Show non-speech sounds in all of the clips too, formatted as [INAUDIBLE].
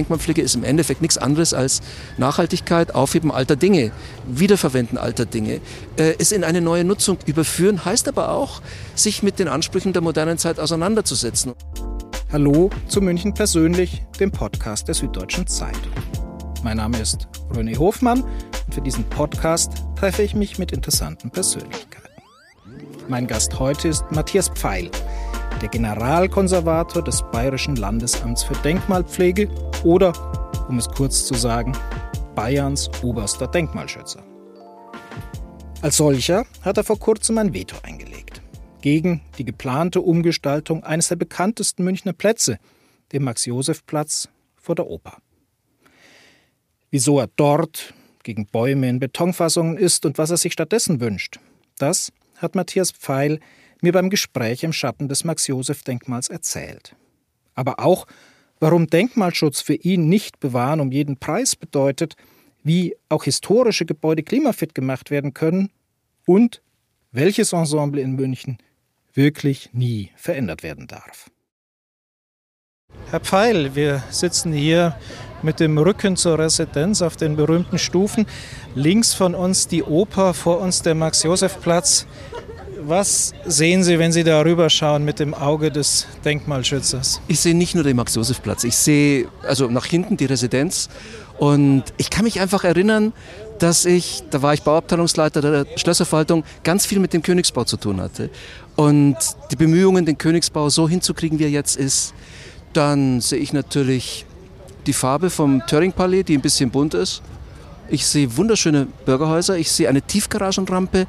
Denkmalpflege ist im Endeffekt nichts anderes als Nachhaltigkeit, Aufheben alter Dinge, Wiederverwenden alter Dinge, äh, es in eine neue Nutzung überführen, heißt aber auch, sich mit den Ansprüchen der modernen Zeit auseinanderzusetzen. Hallo zu München persönlich, dem Podcast der Süddeutschen Zeitung. Mein Name ist René Hofmann und für diesen Podcast treffe ich mich mit interessanten Persönlichkeiten. Mein Gast heute ist Matthias Pfeil, der Generalkonservator des Bayerischen Landesamts für Denkmalpflege oder, um es kurz zu sagen, Bayerns oberster Denkmalschützer. Als solcher hat er vor kurzem ein Veto eingelegt gegen die geplante Umgestaltung eines der bekanntesten Münchner Plätze, dem Max-Josef-Platz vor der Oper. Wieso er dort gegen Bäume in Betonfassungen ist und was er sich stattdessen wünscht, das hat Matthias Pfeil mir beim Gespräch im Schatten des Max-Josef-Denkmals erzählt. Aber auch, warum Denkmalschutz für ihn nicht bewahren um jeden Preis bedeutet, wie auch historische Gebäude klimafit gemacht werden können und welches Ensemble in München wirklich nie verändert werden darf. Herr Pfeil, wir sitzen hier mit dem Rücken zur Residenz auf den berühmten Stufen. Links von uns die Oper, vor uns der Max-Josef-Platz. Was sehen Sie, wenn Sie darüber schauen mit dem Auge des Denkmalschützers? Ich sehe nicht nur den Max-Josef-Platz, ich sehe also nach hinten die Residenz und ich kann mich einfach erinnern, dass ich, da war ich Bauabteilungsleiter der Schlösserverwaltung, ganz viel mit dem Königsbau zu tun hatte. Und die Bemühungen, den Königsbau so hinzukriegen, wie er jetzt ist, dann sehe ich natürlich die Farbe vom Töring-Palais, die ein bisschen bunt ist. Ich sehe wunderschöne Bürgerhäuser. Ich sehe eine Tiefgaragenrampe,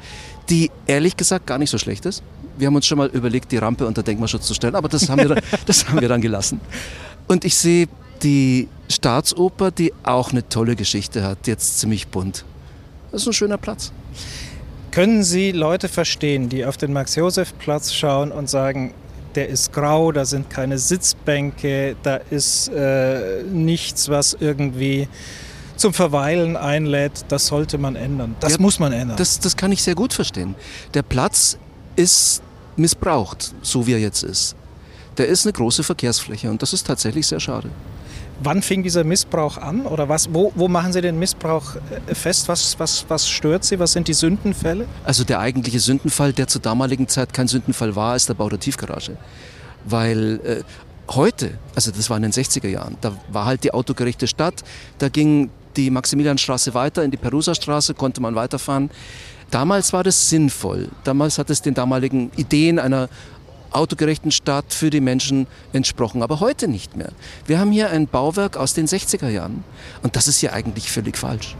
die ehrlich gesagt gar nicht so schlecht ist. Wir haben uns schon mal überlegt, die Rampe unter Denkmalschutz zu stellen, aber das haben wir dann, [LAUGHS] das haben wir dann gelassen. Und ich sehe die Staatsoper, die auch eine tolle Geschichte hat, jetzt ziemlich bunt. Das ist ein schöner Platz. Können Sie Leute verstehen, die auf den Max-Josef-Platz schauen und sagen, der ist grau, da sind keine Sitzbänke, da ist äh, nichts, was irgendwie zum Verweilen einlädt, das sollte man ändern. Das ja, muss man ändern. Das, das kann ich sehr gut verstehen. Der Platz ist missbraucht, so wie er jetzt ist. Der ist eine große Verkehrsfläche und das ist tatsächlich sehr schade. Wann fing dieser Missbrauch an? Oder was, wo, wo machen Sie den Missbrauch äh, fest? Was, was, was stört Sie? Was sind die Sündenfälle? Also der eigentliche Sündenfall, der zur damaligen Zeit kein Sündenfall war, ist der Bau der Tiefgarage. Weil äh, heute, also das war in den 60er Jahren, da war halt die autogerechte Stadt, da ging die Maximilianstraße weiter, in die Perusa-Straße konnte man weiterfahren. Damals war das sinnvoll. Damals hat es den damaligen Ideen einer autogerechten Stadt für die Menschen entsprochen, aber heute nicht mehr. Wir haben hier ein Bauwerk aus den 60er Jahren und das ist ja eigentlich völlig falsch.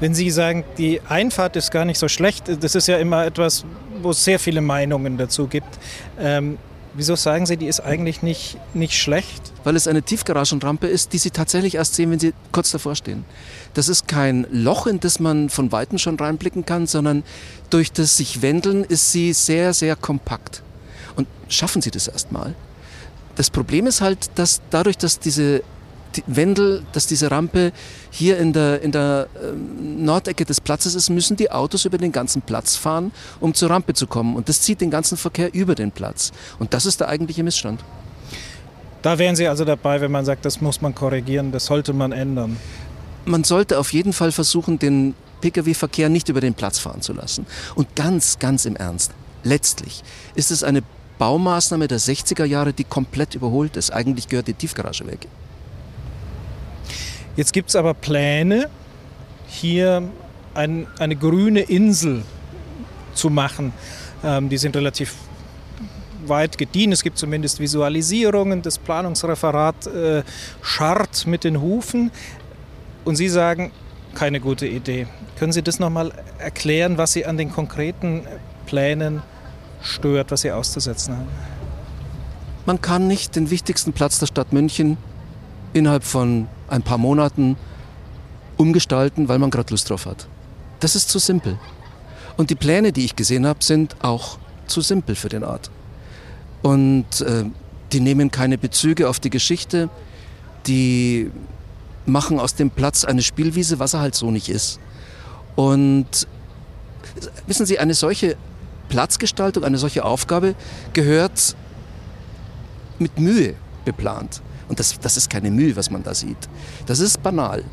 Wenn Sie sagen, die Einfahrt ist gar nicht so schlecht, das ist ja immer etwas, wo es sehr viele Meinungen dazu gibt. Ähm, Wieso sagen Sie, die ist eigentlich nicht, nicht schlecht? Weil es eine Tiefgaragenrampe ist, die Sie tatsächlich erst sehen, wenn Sie kurz davor stehen. Das ist kein Loch, in das man von Weitem schon reinblicken kann, sondern durch das sich Wendeln ist sie sehr, sehr kompakt. Und schaffen Sie das erstmal. Das Problem ist halt, dass dadurch, dass diese die Wendel, dass diese Rampe hier in der, in der ähm, Nordecke des Platzes ist, müssen die Autos über den ganzen Platz fahren, um zur Rampe zu kommen. Und das zieht den ganzen Verkehr über den Platz. Und das ist der eigentliche Missstand. Da wären Sie also dabei, wenn man sagt, das muss man korrigieren, das sollte man ändern. Man sollte auf jeden Fall versuchen, den Pkw-Verkehr nicht über den Platz fahren zu lassen. Und ganz, ganz im Ernst, letztlich ist es eine Baumaßnahme der 60er Jahre, die komplett überholt ist. Eigentlich gehört die Tiefgarage weg. Jetzt gibt es aber Pläne, hier ein, eine grüne Insel zu machen. Ähm, die sind relativ weit gediehen. Es gibt zumindest Visualisierungen. Das Planungsreferat äh, scharrt mit den Hufen. Und Sie sagen, keine gute Idee. Können Sie das nochmal erklären, was Sie an den konkreten Plänen stört, was Sie auszusetzen haben? Man kann nicht den wichtigsten Platz der Stadt München innerhalb von ein paar Monaten umgestalten, weil man gerade Lust drauf hat. Das ist zu simpel. Und die Pläne, die ich gesehen habe, sind auch zu simpel für den Ort. Und äh, die nehmen keine Bezüge auf die Geschichte, die machen aus dem Platz eine Spielwiese, was er halt so nicht ist. Und wissen Sie, eine solche Platzgestaltung, eine solche Aufgabe gehört mit Mühe beplant. Und das, das ist keine Mühe, was man da sieht. Das ist banal.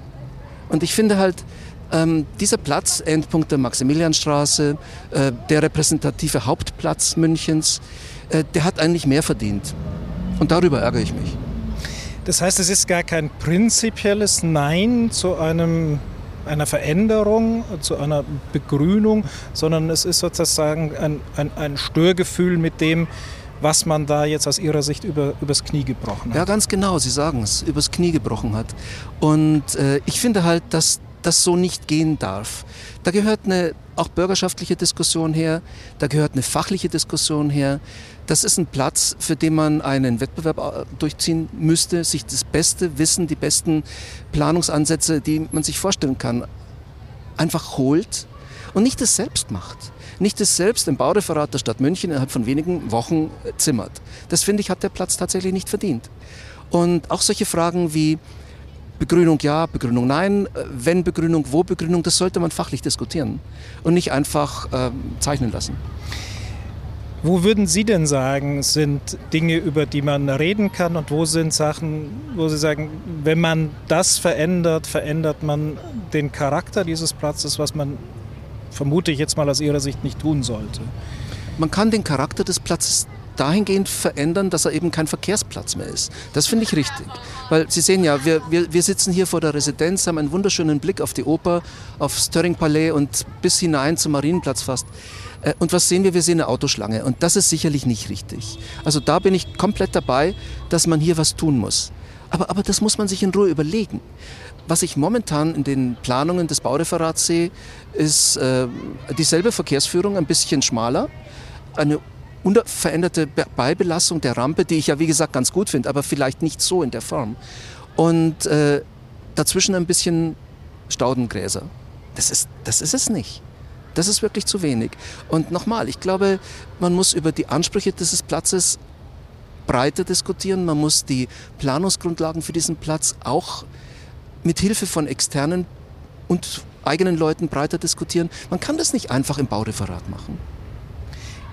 Und ich finde halt, ähm, dieser Platz, Endpunkt der Maximilianstraße, äh, der repräsentative Hauptplatz Münchens, äh, der hat eigentlich mehr verdient. Und darüber ärgere ich mich. Das heißt, es ist gar kein prinzipielles Nein zu einem, einer Veränderung, zu einer Begrünung, sondern es ist sozusagen ein, ein, ein Störgefühl mit dem, was man da jetzt aus Ihrer Sicht über, übers Knie gebrochen hat. Ja, ganz genau, Sie sagen es, übers Knie gebrochen hat. Und äh, ich finde halt, dass das so nicht gehen darf. Da gehört eine auch bürgerschaftliche Diskussion her, da gehört eine fachliche Diskussion her. Das ist ein Platz, für den man einen Wettbewerb äh, durchziehen müsste, sich das beste Wissen, die besten Planungsansätze, die man sich vorstellen kann, einfach holt und nicht es selbst macht. Nicht es selbst im Baureferat der Stadt München innerhalb von wenigen Wochen äh, zimmert. Das finde ich, hat der Platz tatsächlich nicht verdient. Und auch solche Fragen wie, Begrünung ja, Begrünung nein, äh, wenn Begrünung, wo Begrünung, das sollte man fachlich diskutieren und nicht einfach äh, zeichnen lassen. Wo würden Sie denn sagen, sind Dinge, über die man reden kann und wo sind Sachen, wo Sie sagen, wenn man das verändert, verändert man den Charakter dieses Platzes, was man vermute ich jetzt mal aus Ihrer Sicht nicht tun sollte? Man kann den Charakter des Platzes dahingehend verändern, dass er eben kein Verkehrsplatz mehr ist. Das finde ich richtig. Weil Sie sehen ja, wir, wir, wir sitzen hier vor der Residenz, haben einen wunderschönen Blick auf die Oper, auf Stirring Palais und bis hinein zum Marienplatz fast. Äh, und was sehen wir? Wir sehen eine Autoschlange. Und das ist sicherlich nicht richtig. Also da bin ich komplett dabei, dass man hier was tun muss. Aber, aber das muss man sich in Ruhe überlegen. Was ich momentan in den Planungen des Baureferats sehe, ist äh, dieselbe Verkehrsführung, ein bisschen schmaler, eine unveränderte Beibelastung der Rampe, die ich ja wie gesagt ganz gut finde, aber vielleicht nicht so in der Form. Und äh, dazwischen ein bisschen Staudengräser. Das ist, das ist es nicht. Das ist wirklich zu wenig. Und nochmal, ich glaube, man muss über die Ansprüche dieses Platzes breiter diskutieren. Man muss die Planungsgrundlagen für diesen Platz auch mit Hilfe von externen und eigenen Leuten breiter diskutieren. Man kann das nicht einfach im Baureferat machen.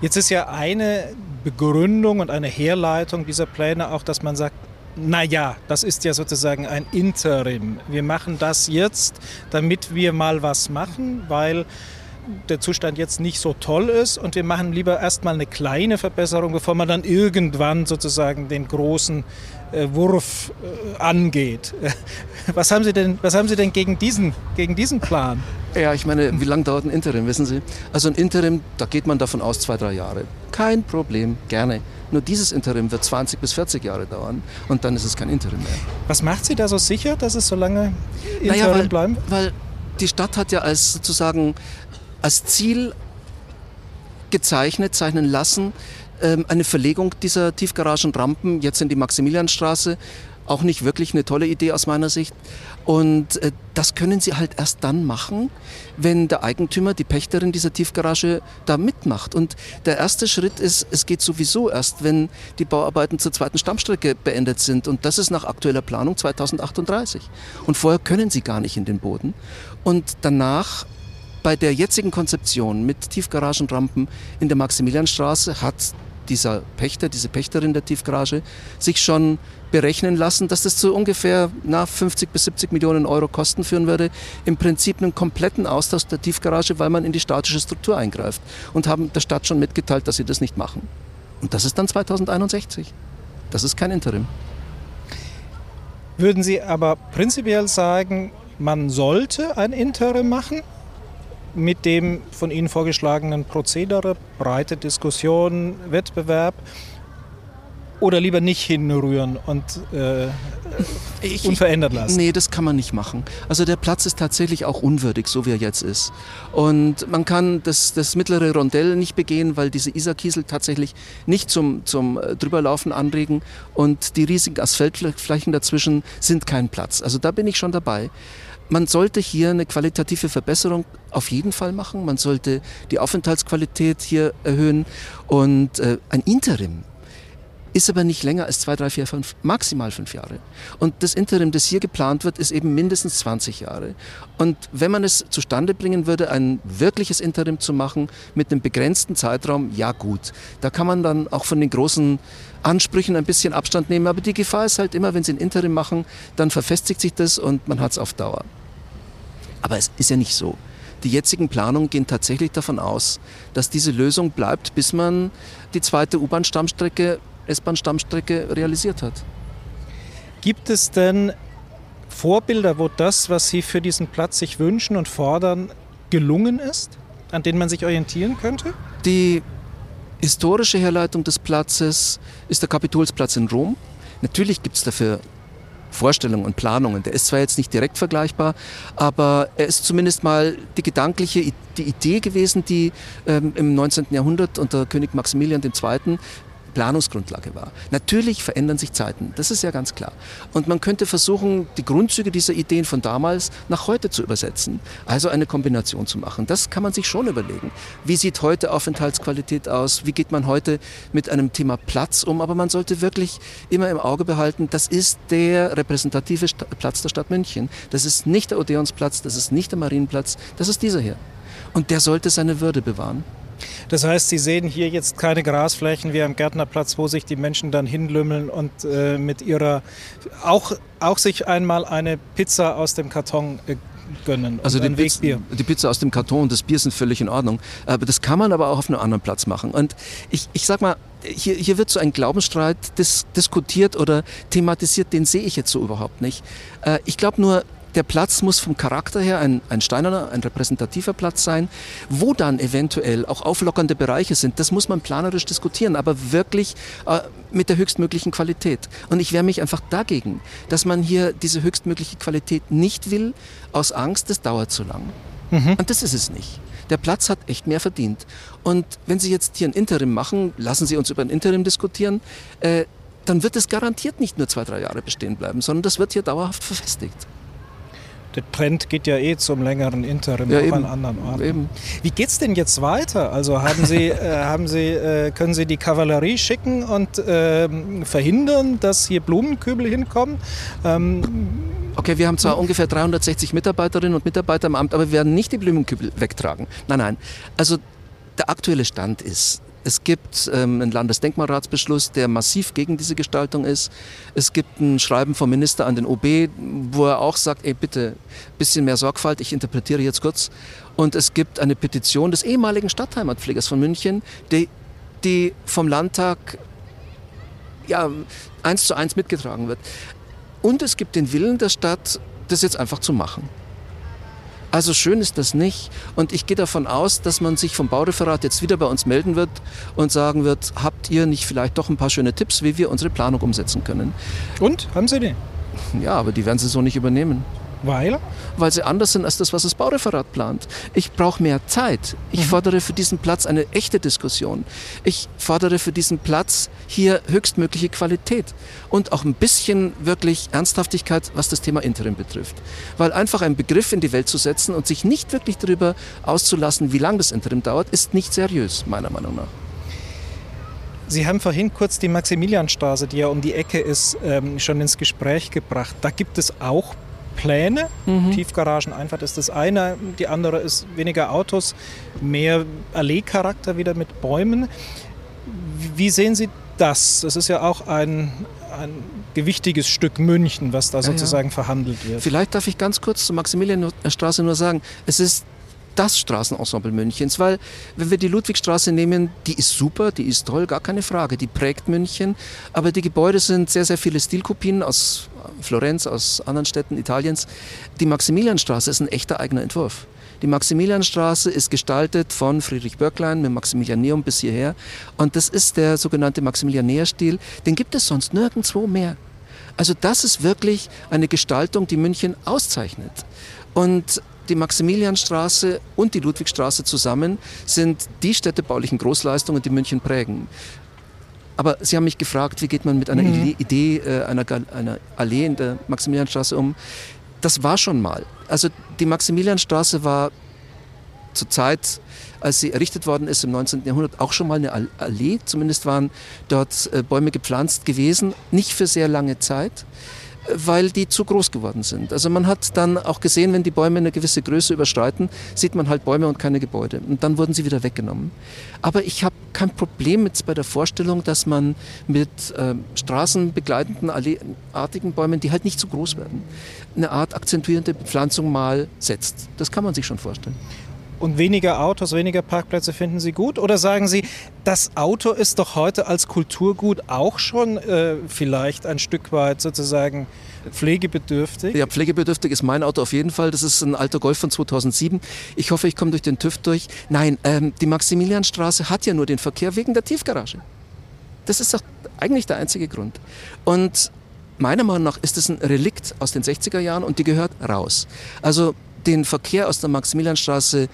Jetzt ist ja eine Begründung und eine Herleitung dieser Pläne auch, dass man sagt, naja, das ist ja sozusagen ein Interim. Wir machen das jetzt, damit wir mal was machen, weil der Zustand jetzt nicht so toll ist und wir machen lieber erstmal eine kleine Verbesserung, bevor man dann irgendwann sozusagen den großen Wurf äh, angeht. [LAUGHS] Was haben Sie denn, was haben Sie denn gegen, diesen, gegen diesen Plan? Ja, ich meine, wie lange dauert ein Interim, wissen Sie? Also ein Interim, da geht man davon aus, zwei, drei Jahre. Kein Problem, gerne. Nur dieses Interim wird 20 bis 40 Jahre dauern und dann ist es kein Interim mehr. Was macht Sie da so sicher, dass es so lange Interim naja, weil, bleiben? Weil die Stadt hat ja als sozusagen als Ziel gezeichnet, zeichnen lassen, eine Verlegung dieser Tiefgaragenrampen jetzt in die Maximilianstraße. Auch nicht wirklich eine tolle Idee aus meiner Sicht. Und äh, das können sie halt erst dann machen, wenn der Eigentümer, die Pächterin dieser Tiefgarage da mitmacht. Und der erste Schritt ist, es geht sowieso erst, wenn die Bauarbeiten zur zweiten Stammstrecke beendet sind. Und das ist nach aktueller Planung 2038. Und vorher können sie gar nicht in den Boden. Und danach bei der jetzigen Konzeption mit Tiefgaragenrampen in der Maximilianstraße hat dieser Pächter, diese Pächterin der Tiefgarage, sich schon berechnen lassen, dass das zu ungefähr na, 50 bis 70 Millionen Euro Kosten führen würde. Im Prinzip einen kompletten Austausch der Tiefgarage, weil man in die statische Struktur eingreift. Und haben der Stadt schon mitgeteilt, dass sie das nicht machen. Und das ist dann 2061. Das ist kein Interim. Würden Sie aber prinzipiell sagen, man sollte ein Interim machen? Mit dem von Ihnen vorgeschlagenen Prozedere, breite Diskussion, Wettbewerb oder lieber nicht hinrühren und äh, ich, unverändert lassen? Nee, das kann man nicht machen. Also der Platz ist tatsächlich auch unwürdig, so wie er jetzt ist. Und man kann das, das mittlere Rondell nicht begehen, weil diese Isarkiesel tatsächlich nicht zum, zum äh, Drüberlaufen anregen und die riesigen Asphaltflächen dazwischen sind kein Platz. Also da bin ich schon dabei. Man sollte hier eine qualitative Verbesserung auf jeden Fall machen. Man sollte die Aufenthaltsqualität hier erhöhen und äh, ein Interim. Ist aber nicht länger als zwei, drei, vier, fünf, maximal fünf Jahre. Und das Interim, das hier geplant wird, ist eben mindestens 20 Jahre. Und wenn man es zustande bringen würde, ein wirkliches Interim zu machen mit einem begrenzten Zeitraum, ja gut. Da kann man dann auch von den großen Ansprüchen ein bisschen Abstand nehmen. Aber die Gefahr ist halt immer, wenn Sie ein Interim machen, dann verfestigt sich das und man hat es auf Dauer. Aber es ist ja nicht so. Die jetzigen Planungen gehen tatsächlich davon aus, dass diese Lösung bleibt, bis man die zweite U-Bahn-Stammstrecke, S-Bahn-Stammstrecke realisiert hat. Gibt es denn Vorbilder, wo das, was Sie für diesen Platz sich wünschen und fordern, gelungen ist, an denen man sich orientieren könnte? Die historische Herleitung des Platzes ist der Kapitolsplatz in Rom. Natürlich gibt es dafür Vorstellungen und Planungen. Der ist zwar jetzt nicht direkt vergleichbar, aber er ist zumindest mal die gedankliche die Idee gewesen, die ähm, im 19. Jahrhundert unter König Maximilian II. Planungsgrundlage war. Natürlich verändern sich Zeiten, das ist ja ganz klar. Und man könnte versuchen, die Grundzüge dieser Ideen von damals nach heute zu übersetzen, also eine Kombination zu machen. Das kann man sich schon überlegen. Wie sieht heute Aufenthaltsqualität aus? Wie geht man heute mit einem Thema Platz um? Aber man sollte wirklich immer im Auge behalten, das ist der repräsentative Platz der Stadt München. Das ist nicht der Odeonsplatz, das ist nicht der Marienplatz, das ist dieser hier. Und der sollte seine Würde bewahren. Das heißt, Sie sehen hier jetzt keine Grasflächen wie am Gärtnerplatz, wo sich die Menschen dann hinlümmeln und äh, mit ihrer auch, auch sich einmal eine Pizza aus dem Karton äh, gönnen. Also die Pizza, die Pizza, aus dem Karton und das Bier sind völlig in Ordnung. Aber das kann man aber auch auf einem anderen Platz machen. Und ich, ich sag mal, hier, hier wird so ein Glaubensstreit dis diskutiert oder thematisiert, den sehe ich jetzt so überhaupt nicht. Äh, ich glaube nur, der Platz muss vom Charakter her ein, ein steinerner, ein repräsentativer Platz sein. Wo dann eventuell auch auflockernde Bereiche sind, das muss man planerisch diskutieren, aber wirklich äh, mit der höchstmöglichen Qualität. Und ich wehre mich einfach dagegen, dass man hier diese höchstmögliche Qualität nicht will, aus Angst, das dauert zu lang. Mhm. Und das ist es nicht. Der Platz hat echt mehr verdient. Und wenn Sie jetzt hier ein Interim machen, lassen Sie uns über ein Interim diskutieren, äh, dann wird es garantiert nicht nur zwei, drei Jahre bestehen bleiben, sondern das wird hier dauerhaft verfestigt der Trend geht ja eh zum längeren Interim ja, auch an anderen Orten. Eben. Wie es denn jetzt weiter? Also haben Sie, [LAUGHS] äh, haben Sie, äh, können Sie die Kavallerie schicken und äh, verhindern, dass hier Blumenkübel hinkommen? Ähm, okay, wir haben zwar ungefähr 360 Mitarbeiterinnen und Mitarbeiter im Amt, aber wir werden nicht die Blumenkübel wegtragen. Nein, nein. Also der aktuelle Stand ist, es gibt ähm, einen Landesdenkmalratsbeschluss, der massiv gegen diese Gestaltung ist. Es gibt ein Schreiben vom Minister an den OB, wo er auch sagt, ey bitte, bisschen mehr Sorgfalt, ich interpretiere jetzt kurz. Und es gibt eine Petition des ehemaligen Stadtheimatpflegers von München, die, die vom Landtag ja, eins zu eins mitgetragen wird. Und es gibt den Willen der Stadt, das jetzt einfach zu machen. Also schön ist das nicht. Und ich gehe davon aus, dass man sich vom Baureferat jetzt wieder bei uns melden wird und sagen wird, habt ihr nicht vielleicht doch ein paar schöne Tipps, wie wir unsere Planung umsetzen können? Und? Haben Sie die? Ja, aber die werden sie so nicht übernehmen. Weil? Weil sie anders sind als das, was das Baureferat plant. Ich brauche mehr Zeit. Ich mhm. fordere für diesen Platz eine echte Diskussion. Ich fordere für diesen Platz hier höchstmögliche Qualität und auch ein bisschen wirklich Ernsthaftigkeit, was das Thema Interim betrifft. Weil einfach einen Begriff in die Welt zu setzen und sich nicht wirklich darüber auszulassen, wie lange das Interim dauert, ist nicht seriös, meiner Meinung nach. Sie haben vorhin kurz die Maximilianstraße, die ja um die Ecke ist, ähm, schon ins Gespräch gebracht. Da gibt es auch Pläne. Mhm. Tiefgarageneinfahrt ist das eine, die andere ist weniger Autos, mehr Allee-Charakter wieder mit Bäumen. Wie sehen Sie das? Das ist ja auch ein, ein gewichtiges Stück München, was da sozusagen ja, ja. verhandelt wird. Vielleicht darf ich ganz kurz zur Maximilianstraße nur sagen, es ist das Straßenensemble Münchens, weil wenn wir die Ludwigstraße nehmen, die ist super, die ist toll, gar keine Frage, die prägt München, aber die Gebäude sind sehr, sehr viele Stilkopien aus Florenz, aus anderen Städten Italiens. Die Maximilianstraße ist ein echter eigener Entwurf. Die Maximilianstraße ist gestaltet von Friedrich Böcklein mit Maximilianeum bis hierher und das ist der sogenannte Maximilianäerstil, den gibt es sonst nirgendwo mehr. Also das ist wirklich eine Gestaltung, die München auszeichnet. Und die Maximilianstraße und die Ludwigstraße zusammen sind die städtebaulichen Großleistungen, die München prägen. Aber Sie haben mich gefragt, wie geht man mit einer mhm. Idee äh, einer, einer Allee in der Maximilianstraße um? Das war schon mal. Also die Maximilianstraße war zur Zeit, als sie errichtet worden ist im 19. Jahrhundert, auch schon mal eine Allee. Zumindest waren dort äh, Bäume gepflanzt gewesen, nicht für sehr lange Zeit weil die zu groß geworden sind. Also man hat dann auch gesehen, wenn die Bäume eine gewisse Größe überschreiten, sieht man halt Bäume und keine Gebäude. Und dann wurden sie wieder weggenommen. Aber ich habe kein Problem mit bei der Vorstellung, dass man mit äh, straßenbegleitenden, artigen Bäumen, die halt nicht zu groß werden, eine Art akzentuierende Bepflanzung mal setzt. Das kann man sich schon vorstellen. Und weniger Autos, weniger Parkplätze finden Sie gut? Oder sagen Sie, das Auto ist doch heute als Kulturgut auch schon äh, vielleicht ein Stück weit sozusagen pflegebedürftig? Ja, pflegebedürftig ist mein Auto auf jeden Fall. Das ist ein alter Golf von 2007. Ich hoffe, ich komme durch den TÜV durch. Nein, ähm, die Maximilianstraße hat ja nur den Verkehr wegen der Tiefgarage. Das ist doch eigentlich der einzige Grund. Und meiner Meinung nach ist es ein Relikt aus den 60er Jahren und die gehört raus. Also den Verkehr aus der Maximilianstraße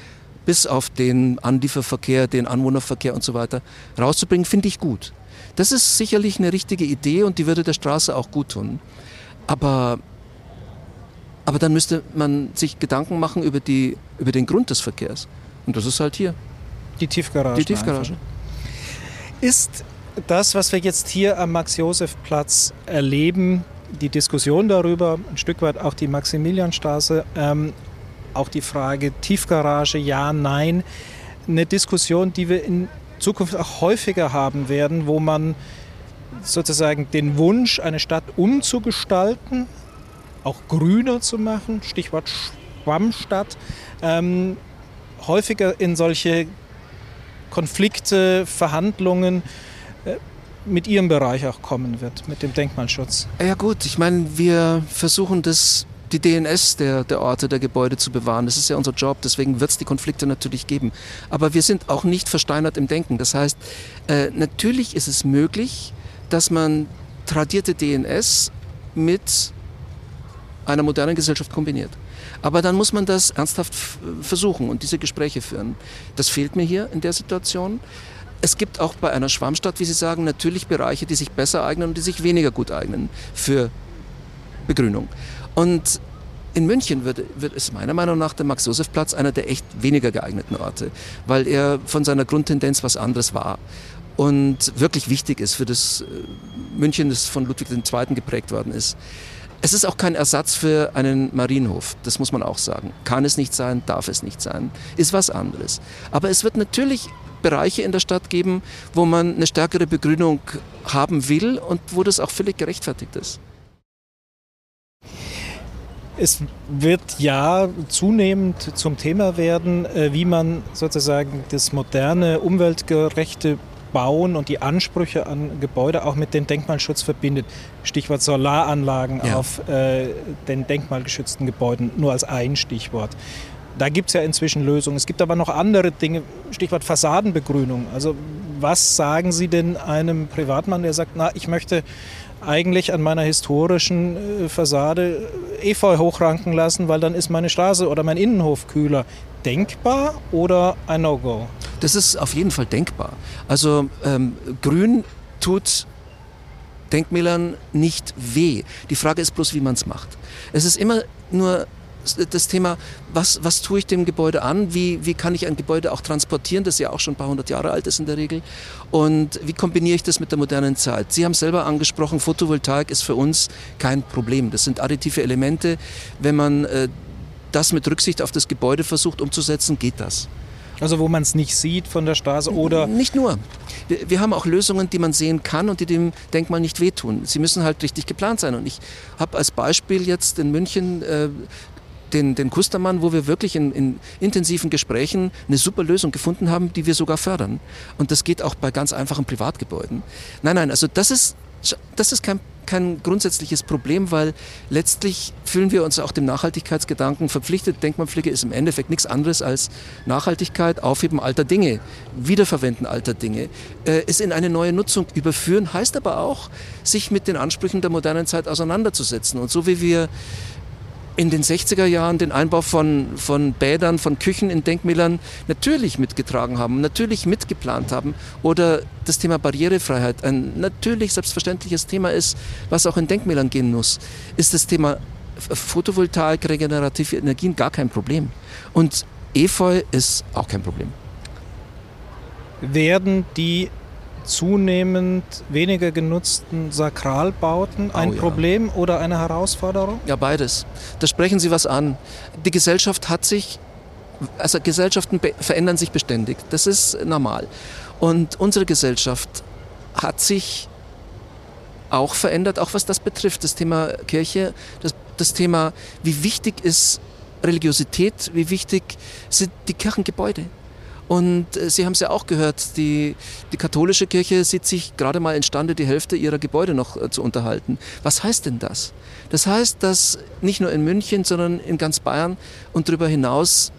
bis auf den Anlieferverkehr, den Anwohnerverkehr und so weiter rauszubringen, finde ich gut. Das ist sicherlich eine richtige Idee und die würde der Straße auch gut tun. Aber, aber dann müsste man sich Gedanken machen über, die, über den Grund des Verkehrs. Und das ist halt hier. Die Tiefgarage. Die Tiefgarage. Ist das, was wir jetzt hier am Max-Josef-Platz erleben, die Diskussion darüber, ein Stück weit auch die Maximilianstraße, ähm, auch die Frage Tiefgarage, ja, nein. Eine Diskussion, die wir in Zukunft auch häufiger haben werden, wo man sozusagen den Wunsch, eine Stadt umzugestalten, auch grüner zu machen, Stichwort Schwammstadt, ähm, häufiger in solche Konflikte, Verhandlungen äh, mit Ihrem Bereich auch kommen wird, mit dem Denkmalschutz. Ja gut, ich meine, wir versuchen das die DNS der, der Orte, der Gebäude zu bewahren. Das ist ja unser Job, deswegen wird es die Konflikte natürlich geben. Aber wir sind auch nicht versteinert im Denken. Das heißt, äh, natürlich ist es möglich, dass man tradierte DNS mit einer modernen Gesellschaft kombiniert. Aber dann muss man das ernsthaft versuchen und diese Gespräche führen. Das fehlt mir hier in der Situation. Es gibt auch bei einer Schwammstadt, wie Sie sagen, natürlich Bereiche, die sich besser eignen und die sich weniger gut eignen für Begrünung. Und in München wird, wird ist meiner Meinung nach der Max-Josef-Platz einer der echt weniger geeigneten Orte, weil er von seiner Grundtendenz was anderes war und wirklich wichtig ist für das äh, München, das von Ludwig II. geprägt worden ist. Es ist auch kein Ersatz für einen Marienhof, das muss man auch sagen. Kann es nicht sein, darf es nicht sein, ist was anderes. Aber es wird natürlich Bereiche in der Stadt geben, wo man eine stärkere Begrünung haben will und wo das auch völlig gerechtfertigt ist. Es wird ja zunehmend zum Thema werden, äh, wie man sozusagen das moderne, umweltgerechte Bauen und die Ansprüche an Gebäude auch mit dem Denkmalschutz verbindet. Stichwort Solaranlagen ja. auf äh, den denkmalgeschützten Gebäuden, nur als ein Stichwort. Da gibt es ja inzwischen Lösungen. Es gibt aber noch andere Dinge, Stichwort Fassadenbegrünung. Also was sagen Sie denn einem Privatmann, der sagt, na, ich möchte eigentlich an meiner historischen äh, Fassade Efeu hochranken lassen, weil dann ist meine Straße oder mein Innenhof kühler. Denkbar oder ein No-Go? Das ist auf jeden Fall denkbar. Also ähm, Grün tut Denkmälern nicht weh. Die Frage ist bloß, wie man es macht. Es ist immer nur das Thema, was, was tue ich dem Gebäude an? Wie, wie kann ich ein Gebäude auch transportieren, das ja auch schon ein paar hundert Jahre alt ist in der Regel? Und wie kombiniere ich das mit der modernen Zeit? Sie haben selber angesprochen, Photovoltaik ist für uns kein Problem. Das sind additive Elemente. Wenn man äh, das mit Rücksicht auf das Gebäude versucht umzusetzen, geht das. Also wo man es nicht sieht von der Straße oder? Nicht nur. Wir, wir, haben auch Lösungen, die man sehen kann und die dem Denkmal nicht wehtun. Sie müssen halt richtig geplant sein. Und ich habe als Beispiel jetzt in München äh, den, den Kustermann, wo wir wirklich in, in, intensiven Gesprächen eine super Lösung gefunden haben, die wir sogar fördern. Und das geht auch bei ganz einfachen Privatgebäuden. Nein, nein, also das ist, das ist kein, kein grundsätzliches Problem, weil letztlich fühlen wir uns auch dem Nachhaltigkeitsgedanken verpflichtet. Denkmalpflege ist im Endeffekt nichts anderes als Nachhaltigkeit, Aufheben alter Dinge, Wiederverwenden alter Dinge, äh, es in eine neue Nutzung überführen, heißt aber auch, sich mit den Ansprüchen der modernen Zeit auseinanderzusetzen. Und so wie wir in den 60er Jahren den Einbau von, von Bädern, von Küchen in Denkmälern natürlich mitgetragen haben, natürlich mitgeplant haben. Oder das Thema Barrierefreiheit ein natürlich selbstverständliches Thema ist, was auch in Denkmälern gehen muss, ist das Thema Photovoltaik, regenerative Energien gar kein Problem. Und Efeu ist auch kein Problem. Werden die zunehmend weniger genutzten Sakralbauten ein oh, ja. Problem oder eine Herausforderung? Ja, beides. Da sprechen Sie was an. Die Gesellschaft hat sich, also Gesellschaften verändern sich beständig. Das ist normal. Und unsere Gesellschaft hat sich auch verändert, auch was das betrifft. Das Thema Kirche, das, das Thema, wie wichtig ist Religiosität, wie wichtig sind die Kirchengebäude. Und äh, Sie haben es ja auch gehört, die, die katholische Kirche sieht sich gerade mal imstande, die Hälfte ihrer Gebäude noch äh, zu unterhalten. Was heißt denn das? Das heißt, dass nicht nur in München, sondern in ganz Bayern und darüber hinaus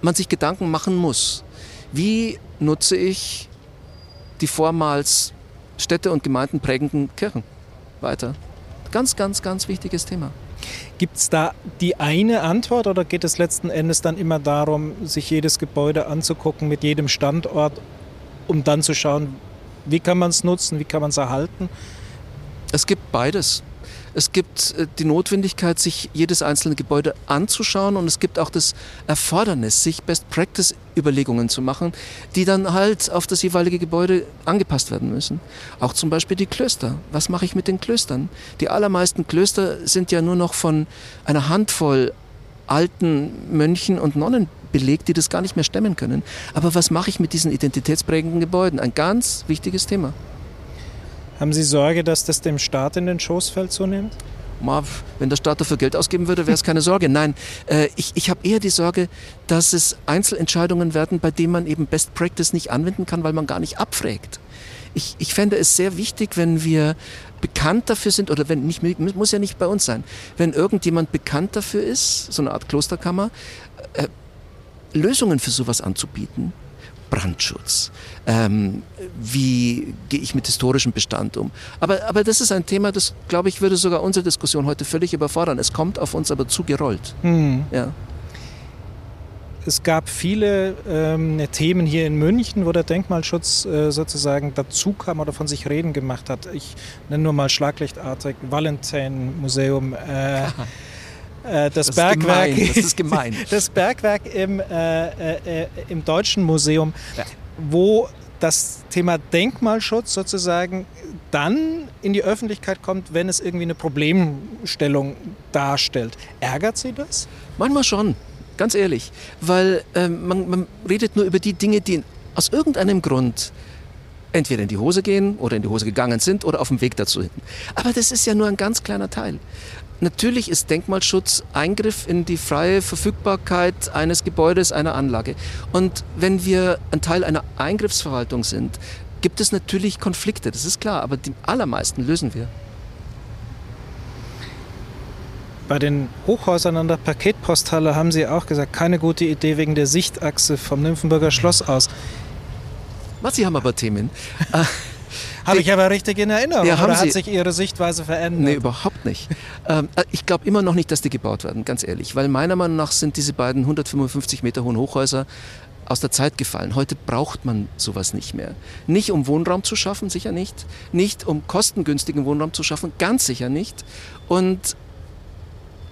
man sich Gedanken machen muss. Wie nutze ich die vormals Städte und Gemeinden prägenden Kirchen weiter? Ganz, ganz, ganz wichtiges Thema. Gibt es da die eine Antwort oder geht es letzten Endes dann immer darum, sich jedes Gebäude anzugucken mit jedem Standort, um dann zu schauen, wie kann man es nutzen, wie kann man es erhalten? Es gibt beides. Es gibt äh, die Notwendigkeit, sich jedes einzelne Gebäude anzuschauen und es gibt auch das Erfordernis, sich Best-Practice-Überlegungen zu machen, die dann halt auf das jeweilige Gebäude angepasst werden müssen. Auch zum Beispiel die Klöster. Was mache ich mit den Klöstern? Die allermeisten Klöster sind ja nur noch von einer Handvoll alten Mönchen und Nonnen belegt, die das gar nicht mehr stemmen können. Aber was mache ich mit diesen identitätsprägenden Gebäuden? Ein ganz wichtiges Thema. Haben Sie Sorge, dass das dem Staat in den Schoß fällt zunehmend? wenn der Staat dafür Geld ausgeben würde, wäre es keine Sorge. Nein, äh, ich, ich habe eher die Sorge, dass es Einzelentscheidungen werden, bei denen man eben Best Practice nicht anwenden kann, weil man gar nicht abfragt. Ich, ich fände es sehr wichtig, wenn wir bekannt dafür sind, oder wenn nicht, muss ja nicht bei uns sein, wenn irgendjemand bekannt dafür ist, so eine Art Klosterkammer, äh, Lösungen für sowas anzubieten, Brandschutz? Ähm, wie gehe ich mit historischem Bestand um? Aber, aber das ist ein Thema, das, glaube ich, würde sogar unsere Diskussion heute völlig überfordern. Es kommt auf uns aber zugerollt. Mhm. Ja. Es gab viele ähm, Themen hier in München, wo der Denkmalschutz äh, sozusagen dazu kam oder von sich reden gemacht hat. Ich nenne nur mal schlaglichtartig Valentin-Museum. Äh, [LAUGHS] das, das, Bergwerk, das [LAUGHS] ist gemein. Das Bergwerk im, äh, äh, im Deutschen Museum, ja. wo das Thema Denkmalschutz sozusagen dann in die Öffentlichkeit kommt, wenn es irgendwie eine Problemstellung darstellt. Ärgert Sie das? Manchmal schon, ganz ehrlich. Weil ähm, man, man redet nur über die Dinge, die aus irgendeinem Grund entweder in die Hose gehen oder in die Hose gegangen sind oder auf dem Weg dazu hin. Aber das ist ja nur ein ganz kleiner Teil. Natürlich ist Denkmalschutz Eingriff in die freie Verfügbarkeit eines Gebäudes, einer Anlage. Und wenn wir ein Teil einer Eingriffsverwaltung sind, gibt es natürlich Konflikte, das ist klar, aber die allermeisten lösen wir. Bei den Hochhäusern an der Paketposthalle haben Sie auch gesagt, keine gute Idee wegen der Sichtachse vom Nymphenburger Schloss aus. Was, Sie haben aber Themen. Habe ich aber richtig in Erinnerung. Ja, Oder hat sich Ihre Sichtweise verändert? Nee, überhaupt nicht. ähm, äh, ich glaube immer noch nicht, dass die gebaut werden, ganz ehrlich. Weil meiner Meinung nach sind diese beiden 155 Meter hohen Hochhäuser aus der Zeit gefallen. Heute braucht man sowas nicht mehr. Nicht um Wohnraum zu schaffen, sicher nicht. Nicht um kostengünstigen Wohnraum zu schaffen, ganz sicher nicht. Und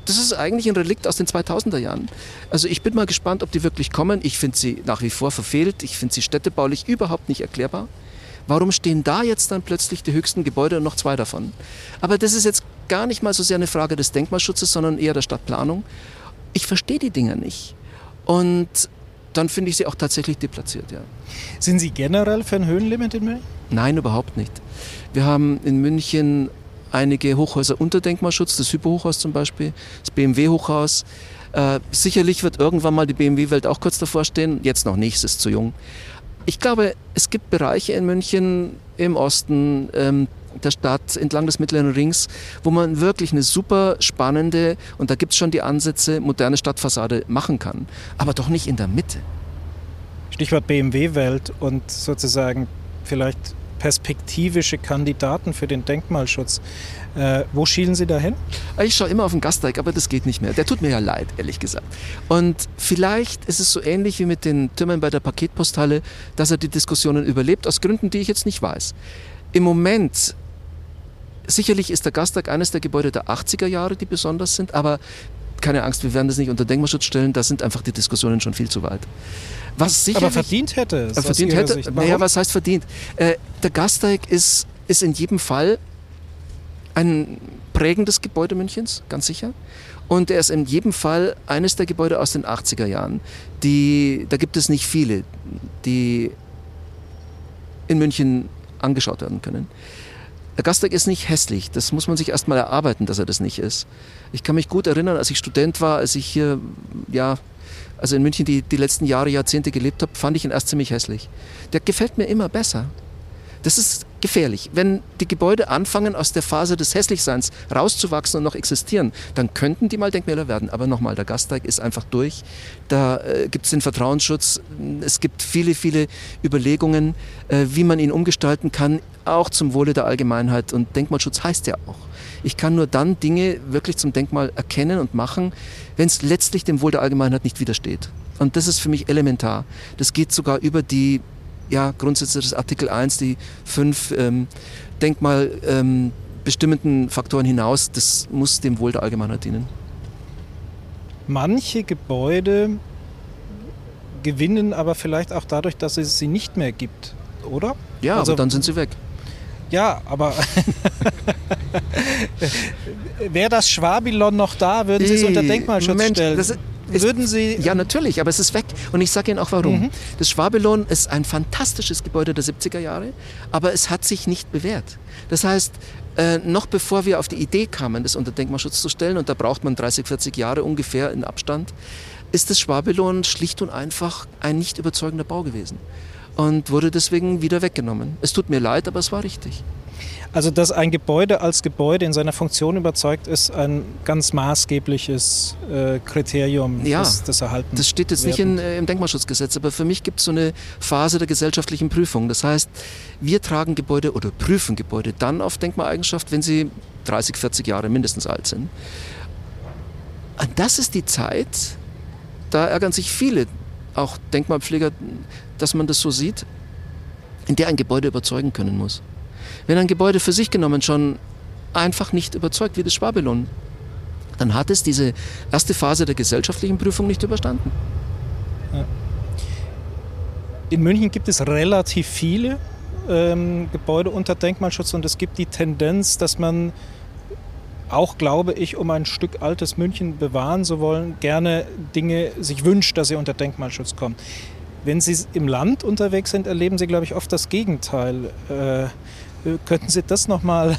das ist eigentlich ein Relikt aus den 2000er Jahren. Also ich bin mal gespannt, ob die wirklich kommen. Ich finde sie nach wie vor verfehlt. Ich finde sie städtebaulich überhaupt nicht erklärbar. Warum stehen da jetzt dann plötzlich die höchsten Gebäude und noch zwei davon? Aber das ist jetzt gar nicht mal so sehr eine Frage des Denkmalschutzes, sondern eher der Stadtplanung. Ich verstehe die Dinger nicht. Und dann finde ich sie auch tatsächlich deplatziert, ja. Sind Sie generell für ein Höhenlimit in München? Nein, überhaupt nicht. Wir haben in München einige Hochhäuser unter Denkmalschutz, das Hyperhochhaus zum Beispiel, das BMW-Hochhaus. Äh, sicherlich wird irgendwann mal die BMW-Welt auch kurz davor stehen, jetzt noch nicht, es ist zu jung. Ich glaube, es gibt Bereiche in München im Osten ähm, der Stadt entlang des Mittleren Rings, wo man wirklich eine super spannende, und da gibt es schon die Ansätze, moderne Stadtfassade machen kann. Aber doch nicht in der Mitte. Stichwort BMW-Welt und sozusagen vielleicht perspektivische Kandidaten für den Denkmalschutz. Äh, wo schielen Sie da hin? Ich schaue immer auf den Gasteig, aber das geht nicht mehr. Der tut mir ja leid, ehrlich gesagt. Und vielleicht ist es so ähnlich wie mit den Türmen bei der Paketposthalle, dass er die Diskussionen überlebt, aus Gründen, die ich jetzt nicht weiß. Im Moment Sicherlich ist der Gasteig eines der Gebäude der 80er Jahre, die besonders sind, aber keine Angst, wir werden das nicht unter Denkmalschutz stellen, da sind einfach die Diskussionen schon viel zu weit. Was sicherlich, Aber verdient hätte es. Verdient hätte? Naja, was heißt verdient? Äh, der Gasteig ist, ist in jedem Fall ein prägendes Gebäude Münchens, ganz sicher. Und er ist in jedem Fall eines der Gebäude aus den 80er Jahren. Die, da gibt es nicht viele, die in München angeschaut werden können. Der Gasteig ist nicht hässlich, das muss man sich erstmal erarbeiten, dass er das nicht ist. Ich kann mich gut erinnern, als ich Student war, als ich hier, ja, also in München die, die letzten Jahre, Jahrzehnte gelebt habe, fand ich ihn erst ziemlich hässlich. Der gefällt mir immer besser. Das ist gefährlich. Wenn die Gebäude anfangen, aus der Phase des Hässlichseins rauszuwachsen und noch existieren, dann könnten die mal Denkmäler werden. Aber nochmal, der Gasteig ist einfach durch. Da äh, gibt es den Vertrauensschutz. Es gibt viele, viele Überlegungen, äh, wie man ihn umgestalten kann, auch zum Wohle der Allgemeinheit. Und Denkmalschutz heißt ja auch. Ich kann nur dann Dinge wirklich zum Denkmal erkennen und machen, wenn es letztlich dem Wohl der Allgemeinheit nicht widersteht. Und das ist für mich elementar. Das geht sogar über die ja, Grundsätze des Artikel 1, die fünf ähm, denkmalbestimmenden ähm, Faktoren hinaus, das muss dem Wohl der Allgemeinheit dienen. Manche Gebäude gewinnen aber vielleicht auch dadurch, dass es sie nicht mehr gibt, oder? Ja, also, aber dann sind sie weg. Ja, aber [LAUGHS] wäre das Schwabilon noch da, würden Sie es unter Denkmalschutz Moment, stellen? Das, würden Sie. Ja, natürlich, aber es ist weg. Und ich sage Ihnen auch warum. Mhm. Das Schwabelon ist ein fantastisches Gebäude der 70er Jahre, aber es hat sich nicht bewährt. Das heißt, äh, noch bevor wir auf die Idee kamen, das unter Denkmalschutz zu stellen, und da braucht man 30, 40 Jahre ungefähr in Abstand, ist das Schwabelon schlicht und einfach ein nicht überzeugender Bau gewesen und wurde deswegen wieder weggenommen. Es tut mir leid, aber es war richtig. Also, dass ein Gebäude als Gebäude in seiner Funktion überzeugt, ist ein ganz maßgebliches äh, Kriterium ja, des, des Erhaltens. Das steht jetzt nicht in, äh, im Denkmalschutzgesetz, aber für mich gibt es so eine Phase der gesellschaftlichen Prüfung. Das heißt, wir tragen Gebäude oder prüfen Gebäude dann auf Denkmaleigenschaft, wenn sie 30, 40 Jahre mindestens alt sind. Und das ist die Zeit, da ärgern sich viele, auch Denkmalpfleger, dass man das so sieht, in der ein Gebäude überzeugen können muss. Wenn ein Gebäude für sich genommen schon einfach nicht überzeugt, wie das Schwabelon, dann hat es diese erste Phase der gesellschaftlichen Prüfung nicht überstanden. In München gibt es relativ viele ähm, Gebäude unter Denkmalschutz und es gibt die Tendenz, dass man auch, glaube ich, um ein Stück altes München bewahren zu wollen, gerne Dinge sich wünscht, dass sie unter Denkmalschutz kommen. Wenn Sie im Land unterwegs sind, erleben Sie, glaube ich, oft das Gegenteil. Äh, Könnten Sie das nochmal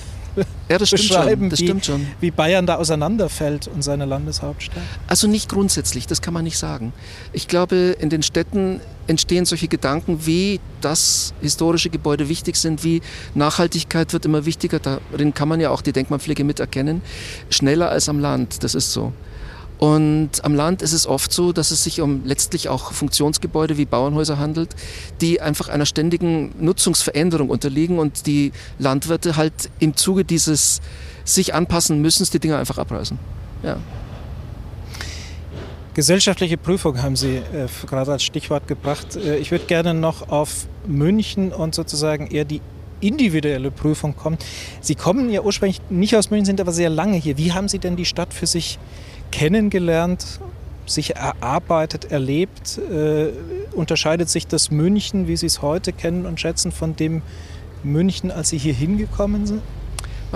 ja, das beschreiben, das wie, wie, Bayern da auseinanderfällt und seine Landeshauptstadt? Also nicht grundsätzlich, das kann man nicht sagen. Ich glaube, in den Städten entstehen solche Gedanken, wie das historische Gebäude wichtig sind, wie Nachhaltigkeit wird immer wichtiger. Darin kann man ja auch die Denkmalpflege miterkennen. Schneller als am Land, das ist so. Und am Land ist es oft so, dass es sich um letztlich auch Funktionsgebäude wie Bauernhäuser handelt, die einfach einer ständigen Nutzungsveränderung unterliegen und die Landwirte halt im Zuge dieses sich anpassen müssen, die Dinge einfach abreißen. Ja. Gesellschaftliche Prüfung haben Sie äh, gerade als Stichwort gebracht. Äh, ich würde gerne noch auf München und sozusagen eher die individuelle Prüfung kommen. Sie kommen ja ursprünglich nicht aus München, sind aber sehr lange hier. Wie haben Sie denn die Stadt für sich kennengelernt, sich erarbeitet, erlebt? Äh, unterscheidet sich das München, wie Sie es heute kennen und schätzen, von dem München, als Sie hier hingekommen sind?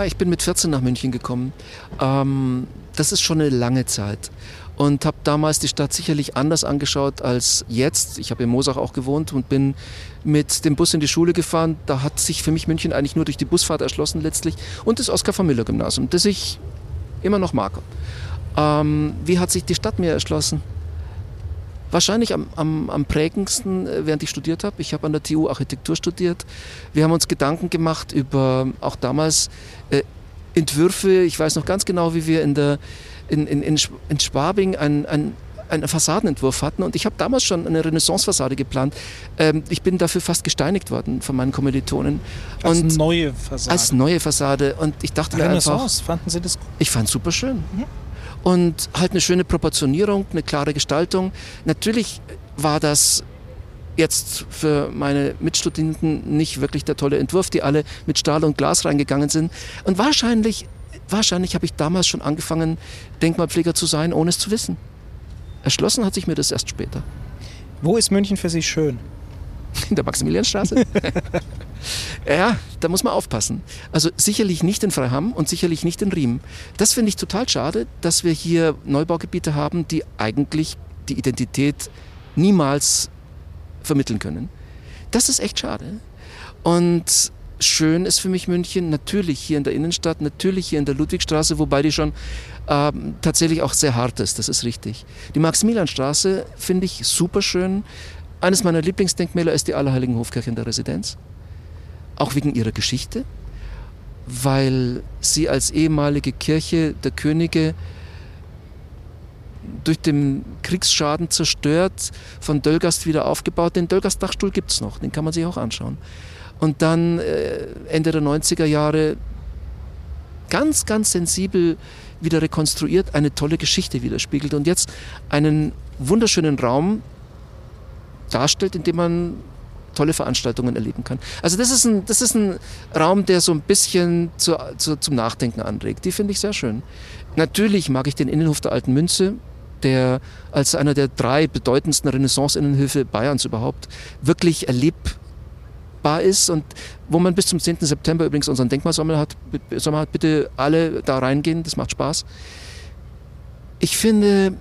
Ich bin mit 14 nach München gekommen. Ähm, das ist schon eine lange Zeit und habe damals die Stadt sicherlich anders angeschaut als jetzt. Ich habe in Mosach auch gewohnt und bin mit dem Bus in die Schule gefahren. Da hat sich für mich München eigentlich nur durch die Busfahrt erschlossen letztlich und das Oskar von Miller Gymnasium, das ich immer noch mag. Ähm, wie hat sich die Stadt mir erschlossen? Wahrscheinlich am, am, am prägendsten, äh, während ich studiert habe. Ich habe an der TU Architektur studiert. Wir haben uns Gedanken gemacht über auch damals äh, Entwürfe. Ich weiß noch ganz genau, wie wir in, der, in, in, in, in Schwabing ein, ein einen Fassadenentwurf hatten. Und ich habe damals schon eine Renaissance-Fassade geplant. Ähm, ich bin dafür fast gesteinigt worden von meinen Kommilitonen. Als und neue Fassade? Als neue Fassade. Und ich dachte Renaissance, mir einfach... fanden Sie das gut? Ich fand es super schön. Mhm und halt eine schöne Proportionierung, eine klare Gestaltung. Natürlich war das jetzt für meine Mitstudenten nicht wirklich der tolle Entwurf, die alle mit Stahl und Glas reingegangen sind. Und wahrscheinlich wahrscheinlich habe ich damals schon angefangen, Denkmalpfleger zu sein, ohne es zu wissen. Erschlossen hat sich mir das erst später. Wo ist München für Sie schön? In der Maximilianstraße? [LAUGHS] ja, da muss man aufpassen. Also sicherlich nicht in Freiham und sicherlich nicht in Riem. Das finde ich total schade, dass wir hier Neubaugebiete haben, die eigentlich die Identität niemals vermitteln können. Das ist echt schade. Und schön ist für mich München natürlich hier in der Innenstadt, natürlich hier in der Ludwigstraße, wobei die schon äh, tatsächlich auch sehr hart ist, das ist richtig. Die Maximilianstraße finde ich super schön. Eines meiner Lieblingsdenkmäler ist die Allerheiligen Hofkirche in der Residenz. Auch wegen ihrer Geschichte, weil sie als ehemalige Kirche der Könige durch den Kriegsschaden zerstört, von Dölgast wieder aufgebaut. Den Dölgast-Dachstuhl gibt es noch, den kann man sich auch anschauen. Und dann äh, Ende der 90er Jahre ganz, ganz sensibel wieder rekonstruiert, eine tolle Geschichte widerspiegelt und jetzt einen wunderschönen Raum darstellt, in dem man tolle Veranstaltungen erleben kann. Also das ist ein, das ist ein Raum, der so ein bisschen zu, zu, zum Nachdenken anregt. Die finde ich sehr schön. Natürlich mag ich den Innenhof der Alten Münze, der als einer der drei bedeutendsten Renaissance-Innenhöfe Bayerns überhaupt wirklich erlebbar ist und wo man bis zum 10. September übrigens unseren Denkmalsommer hat, Sommer hat, bitte alle da reingehen, das macht Spaß. Ich finde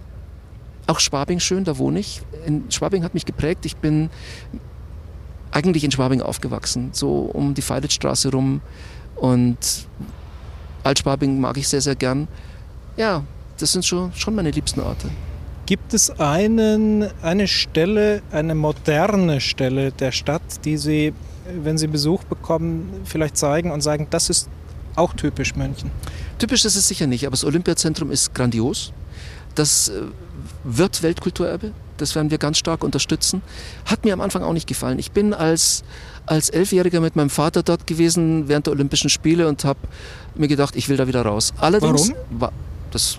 auch Schwabing schön, da wohne ich. In Schwabing hat mich geprägt. Ich bin eigentlich in Schwabing aufgewachsen, so um die Feilitzstraße rum und Altschwabing mag ich sehr, sehr gern. Ja, das sind schon, schon meine liebsten Orte. Gibt es einen, eine Stelle, eine moderne Stelle der Stadt, die Sie, wenn Sie Besuch bekommen, vielleicht zeigen und sagen, das ist auch typisch München? Typisch ist es sicher nicht, aber das Olympiazentrum ist grandios. Das äh, wird Weltkulturerbe. Das werden wir ganz stark unterstützen. Hat mir am Anfang auch nicht gefallen. Ich bin als, als Elfjähriger mit meinem Vater dort gewesen während der Olympischen Spiele und habe mir gedacht, ich will da wieder raus. Allerdings Warum? War, das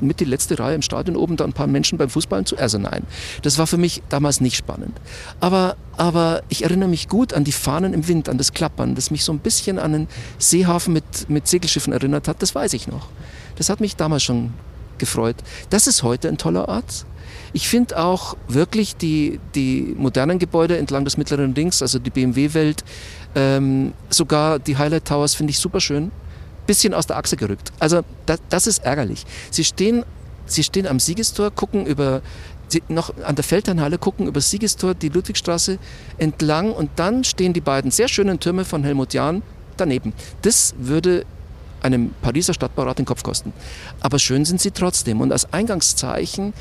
mit die letzte Reihe im Stadion oben, da ein paar Menschen beim Fußballen zu. Also nein, das war für mich damals nicht spannend. Aber, aber ich erinnere mich gut an die Fahnen im Wind, an das Klappern, das mich so ein bisschen an einen Seehafen mit, mit Segelschiffen erinnert hat. Das weiß ich noch. Das hat mich damals schon gefreut. Das ist heute ein toller Ort. Ich finde auch wirklich die, die modernen Gebäude entlang des mittleren Rings, also die BMW-Welt, ähm, sogar die Highlight Towers finde ich super schön bisschen aus der Achse gerückt. Also das, das ist ärgerlich. Sie stehen, sie stehen am Siegestor, gucken über noch an der Feldherrnhalle gucken über Siegestor die Ludwigstraße entlang und dann stehen die beiden sehr schönen Türme von Helmut Jahn daneben. Das würde einem Pariser Stadtbaurat den Kopf kosten. Aber schön sind sie trotzdem und als Eingangszeichen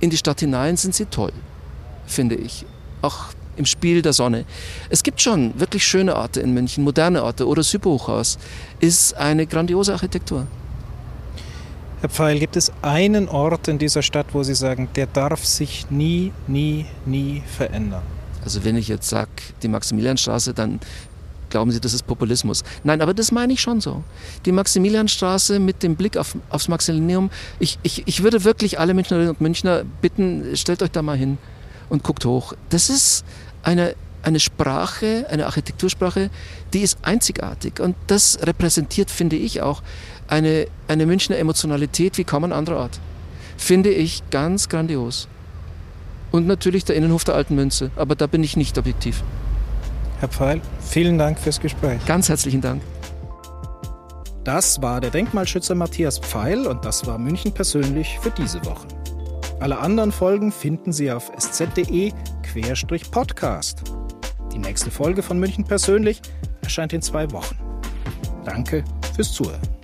in die Stadt hinein sind sie toll, finde ich. Auch im Spiel der Sonne. Es gibt schon wirklich schöne Orte in München, moderne Orte. Oder Südbuchhaus ist eine grandiose Architektur. Herr Pfeil, gibt es einen Ort in dieser Stadt, wo Sie sagen, der darf sich nie, nie, nie verändern? Also wenn ich jetzt sage, die Maximilianstraße, dann glauben Sie, das ist Populismus. Nein, aber das meine ich schon so. Die Maximilianstraße mit dem Blick auf, aufs Maximilianum, ich, ich, ich würde wirklich alle Münchnerinnen und Münchner bitten, stellt euch da mal hin und guckt hoch. Das ist eine, eine Sprache, eine Architektursprache, die ist einzigartig. Und das repräsentiert, finde ich, auch eine, eine Münchner Emotionalität wie kaum ein anderer Ort. Finde ich ganz grandios. Und natürlich der Innenhof der Alten Münze, aber da bin ich nicht objektiv. Herr Pfeil, vielen Dank fürs Gespräch. Ganz herzlichen Dank. Das war der Denkmalschützer Matthias Pfeil und das war München persönlich für diese Woche. Alle anderen Folgen finden Sie auf sz.de-podcast. Die nächste Folge von München persönlich erscheint in zwei Wochen. Danke fürs Zuhören.